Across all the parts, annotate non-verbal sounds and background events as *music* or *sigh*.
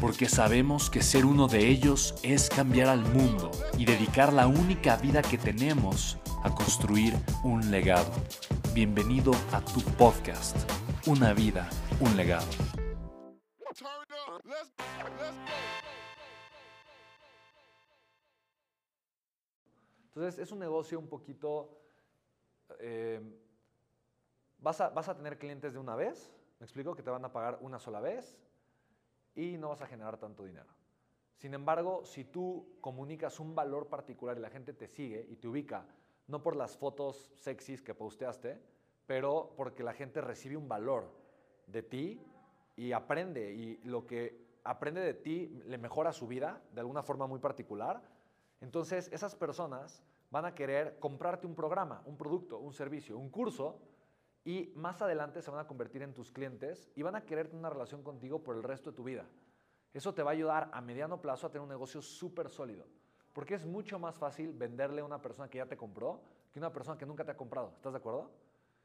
porque sabemos que ser uno de ellos es cambiar al mundo y dedicar la única vida que tenemos a construir un legado. Bienvenido a tu podcast, Una vida, un legado. Entonces es un negocio un poquito... eh, vas, a, vas a tener clientes de una vez, me explico, que te van a pagar una sola vez y no vas a generar tanto dinero. Sin embargo, si tú comunicas un valor particular y la gente te sigue y te ubica, no por las fotos sexys que posteaste, pero porque la gente recibe un valor de ti y aprende y lo que aprende de ti le mejora su vida de alguna forma muy particular, entonces esas personas van a querer comprarte un programa, un producto, un servicio, un curso y más adelante se van a convertir en tus clientes y van a querer tener una relación contigo por el resto de tu vida. Eso te va a ayudar a mediano plazo a tener un negocio súper sólido, porque es mucho más fácil venderle a una persona que ya te compró que a una persona que nunca te ha comprado. ¿Estás de acuerdo?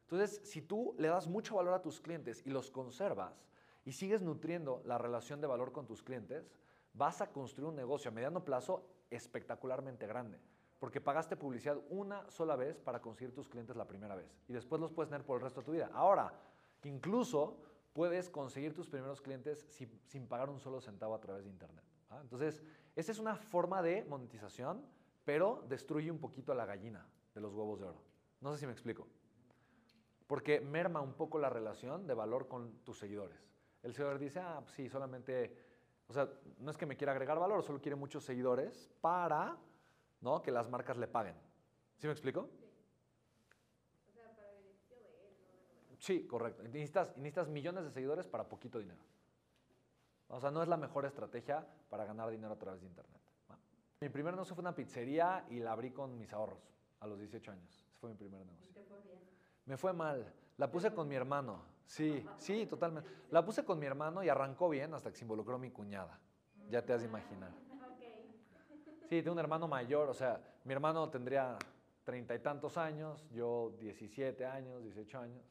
Entonces, si tú le das mucho valor a tus clientes y los conservas y sigues nutriendo la relación de valor con tus clientes, vas a construir un negocio a mediano plazo espectacularmente grande. Porque pagaste publicidad una sola vez para conseguir tus clientes la primera vez. Y después los puedes tener por el resto de tu vida. Ahora, incluso puedes conseguir tus primeros clientes sin, sin pagar un solo centavo a través de Internet. Entonces, esa es una forma de monetización, pero destruye un poquito a la gallina de los huevos de oro. No sé si me explico. Porque merma un poco la relación de valor con tus seguidores. El seguidor dice, ah, pues sí, solamente, o sea, no es que me quiera agregar valor, solo quiere muchos seguidores para ¿no? que las marcas le paguen. ¿Sí me explico? Sí, correcto. Necesitas, necesitas millones de seguidores para poquito dinero. O sea, no es la mejor estrategia para ganar dinero a través de Internet. Mi primer negocio fue una pizzería y la abrí con mis ahorros a los 18 años. Ese fue mi primer negocio. Me fue mal. La puse con mi hermano. Sí, sí, totalmente. La puse con mi hermano y arrancó bien hasta que se involucró mi cuñada. Ya te has de imaginar. Sí, tengo un hermano mayor, o sea, mi hermano tendría treinta y tantos años, yo 17 años, 18 años.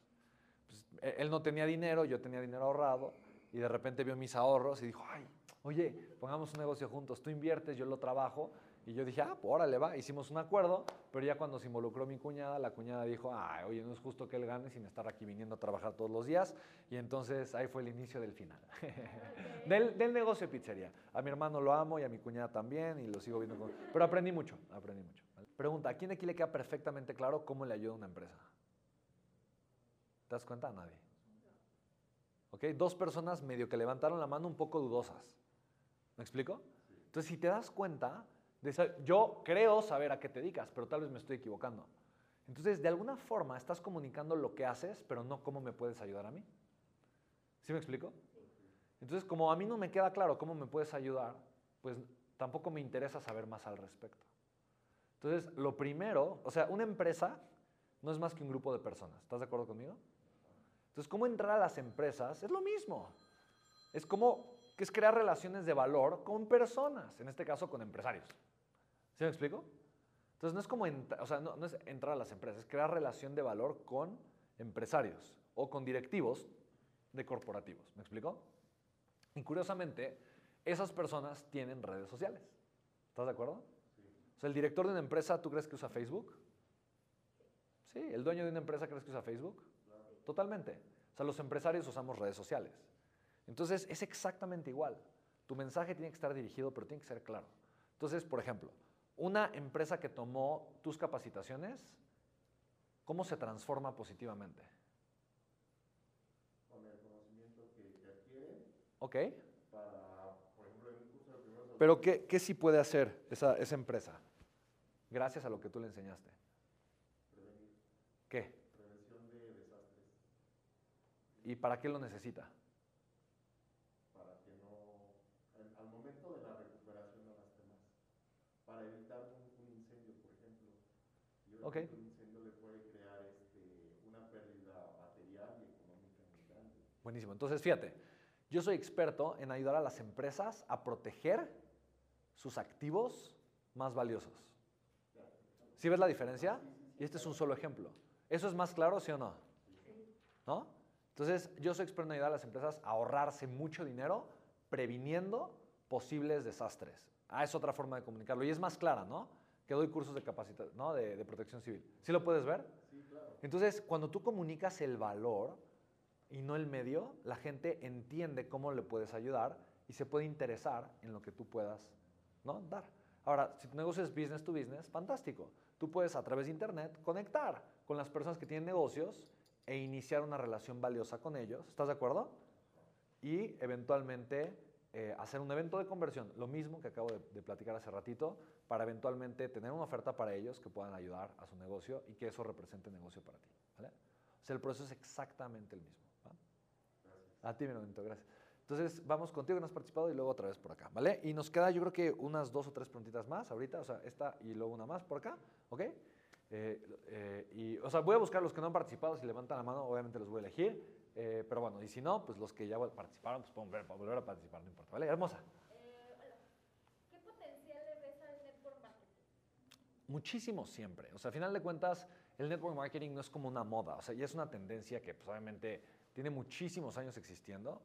Pues, e- él no tenía dinero, yo tenía dinero ahorrado y de repente vio mis ahorros y dijo, ay, oye, pongamos un negocio juntos, tú inviertes, yo lo trabajo. Y yo dije, ah, pues órale, va, hicimos un acuerdo, pero ya cuando se involucró mi cuñada, la cuñada dijo, ay, oye, no es justo que él gane sin estar aquí viniendo a trabajar todos los días. Y entonces ahí fue el inicio del final. *laughs* del, del negocio de pizzería. A mi hermano lo amo y a mi cuñada también y lo sigo viendo con... Pero aprendí mucho, aprendí mucho. Pregunta, ¿a quién aquí le queda perfectamente claro cómo le ayuda una empresa? ¿Te das cuenta? A nadie. ¿Ok? Dos personas medio que levantaron la mano un poco dudosas. ¿Me explico? Entonces, si te das cuenta, de yo creo saber a qué te dedicas, pero tal vez me estoy equivocando. Entonces, de alguna forma, estás comunicando lo que haces, pero no cómo me puedes ayudar a mí. ¿Sí me explico? Entonces, como a mí no me queda claro cómo me puedes ayudar, pues tampoco me interesa saber más al respecto. Entonces, lo primero, o sea, una empresa no es más que un grupo de personas. ¿Estás de acuerdo conmigo? Entonces, ¿cómo entrar a las empresas? Es lo mismo. Es como es crear relaciones de valor con personas, en este caso con empresarios. ¿Sí me explico? Entonces, no es como, o no, es entrar a las empresas, es crear relación de valor con empresarios o con directivos de corporativos. ¿Me explico? Y curiosamente, esas personas tienen redes sociales. ¿Estás de acuerdo? O sea, el director de una empresa, ¿tú crees que usa Facebook? Sí, el dueño de una empresa, ¿crees que usa Facebook? Totalmente. O sea, los empresarios usamos redes sociales. Entonces, es exactamente igual. Tu mensaje tiene que estar dirigido, pero tiene que ser claro. Entonces, por ejemplo, Una empresa que tomó tus capacitaciones, ¿cómo se transforma positivamente? Con el conocimiento que, que adquieren ¿Ok? para, por ejemplo, en un curso de primeros Pero ¿qué, qué sí puede hacer esa, esa empresa? Gracias a lo que tú le enseñaste. prevenir, ¿Qué? prevención de desastres, ¿Y para qué lo necesita? para que no, al, al momento de la recuperación no gaste más, para evitar un, un incendio, por ejemplo. Y Ok. obviamente un incendio le puede crear este, una pérdida material y económica muy grande. Buenísimo. Entonces, fíjate, yo soy experto en ayudar a las empresas a proteger sus activos más valiosos. ¿Sí ves la diferencia? Y este es un solo ejemplo. ¿Eso es más claro, sí o no? ¿No? Entonces, yo soy experto en ayudar a las empresas a ahorrarse mucho dinero previniendo posibles desastres. Ah, es otra forma de comunicarlo. Y es más clara, ¿no? Que doy cursos de capacitación, ¿no? De, de protección civil. ¿Sí lo puedes ver? Sí, claro. Entonces, cuando tú comunicas el valor y no el medio, la gente entiende cómo le puedes ayudar y se puede interesar en lo que tú puedas ¿no? dar. Ahora, si tu negocio es business to business, fantástico. Tú puedes a través de Internet conectar con las personas que tienen negocios e iniciar una relación valiosa con ellos. ¿Estás de acuerdo? Y eventualmente eh, hacer un evento de conversión, lo mismo que acabo de, de platicar hace ratito, para eventualmente tener una oferta para ellos que puedan ayudar a su negocio y que eso represente negocio para ti. ¿vale? O sea, el proceso es exactamente el mismo. ¿va? A ti, mi hermanito, gracias. Entonces, vamos contigo que no has participado y luego otra vez por acá, ¿vale? Y nos queda, yo creo que unas dos o tres preguntitas más ahorita, o sea, esta y luego una más por acá, ¿ok? Eh, eh, y, o sea, voy a buscar los que no han participado, si levantan la mano, obviamente los voy a elegir, eh, pero bueno, y si no, pues los que ya participaron, pues pueden volver, volver a participar, no importa, ¿vale? Hermosa. Eh, hola. ¿Qué potencial le ves al network marketing? Muchísimo siempre. O sea, a final de cuentas, el network marketing no es como una moda. O sea, ya es una tendencia que pues, obviamente tiene muchísimos años existiendo.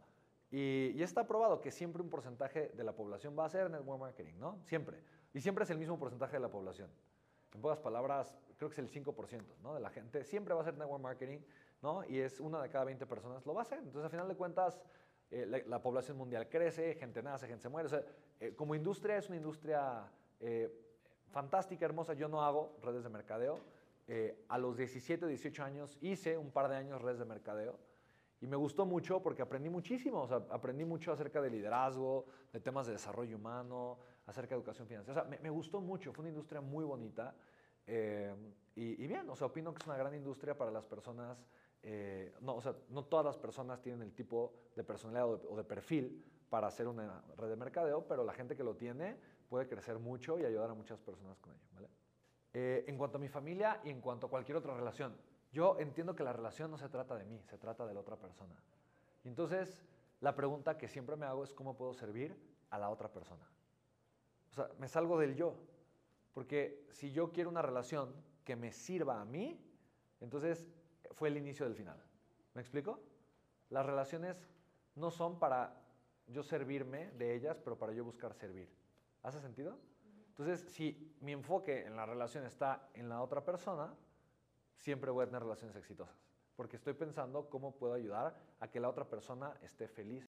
Y, y está probado que siempre un porcentaje de la población va a hacer network marketing, ¿no? Siempre. Y siempre es el mismo porcentaje de la población. En pocas palabras, creo que es el 5%, ¿no? De la gente siempre va a hacer network marketing, ¿no? Y es una de cada 20 personas lo va a hacer. Entonces, a final de cuentas, eh, la, la población mundial crece, gente nace, gente se muere. O sea, eh, como industria es una industria eh, fantástica, hermosa. Yo no hago redes de mercadeo. Eh, a los 17, 18 años hice un par de años redes de mercadeo y me gustó mucho porque aprendí muchísimo. O sea, aprendí mucho acerca de liderazgo, de temas de desarrollo humano, acerca de educación financiera. O sea, me, me gustó mucho. Fue una industria muy bonita. Eh, y, y bien, o sea, opino que es una gran industria para las personas. eh, no, o sea, no todas las personas tienen el tipo de personalidad o de, o de perfil para hacer una red de mercadeo, pero la gente que lo tiene puede crecer mucho y ayudar a muchas personas con ello. ¿vale? Eh, en cuanto a mi familia y en cuanto a cualquier otra relación, yo entiendo que la relación no se trata de mí, se trata de la otra persona. Entonces, la pregunta que siempre me hago es cómo puedo servir a la otra persona. O sea, me salgo del yo. Porque si yo quiero una relación que me sirva a mí, entonces fue el inicio del final. ¿Me explico? Las relaciones no son para yo servirme de ellas, pero para yo buscar servir. ¿Hace sentido? Entonces, si mi enfoque en la relación está en la otra persona, siempre voy a tener relaciones exitosas. Porque estoy pensando cómo puedo ayudar a que la otra persona esté feliz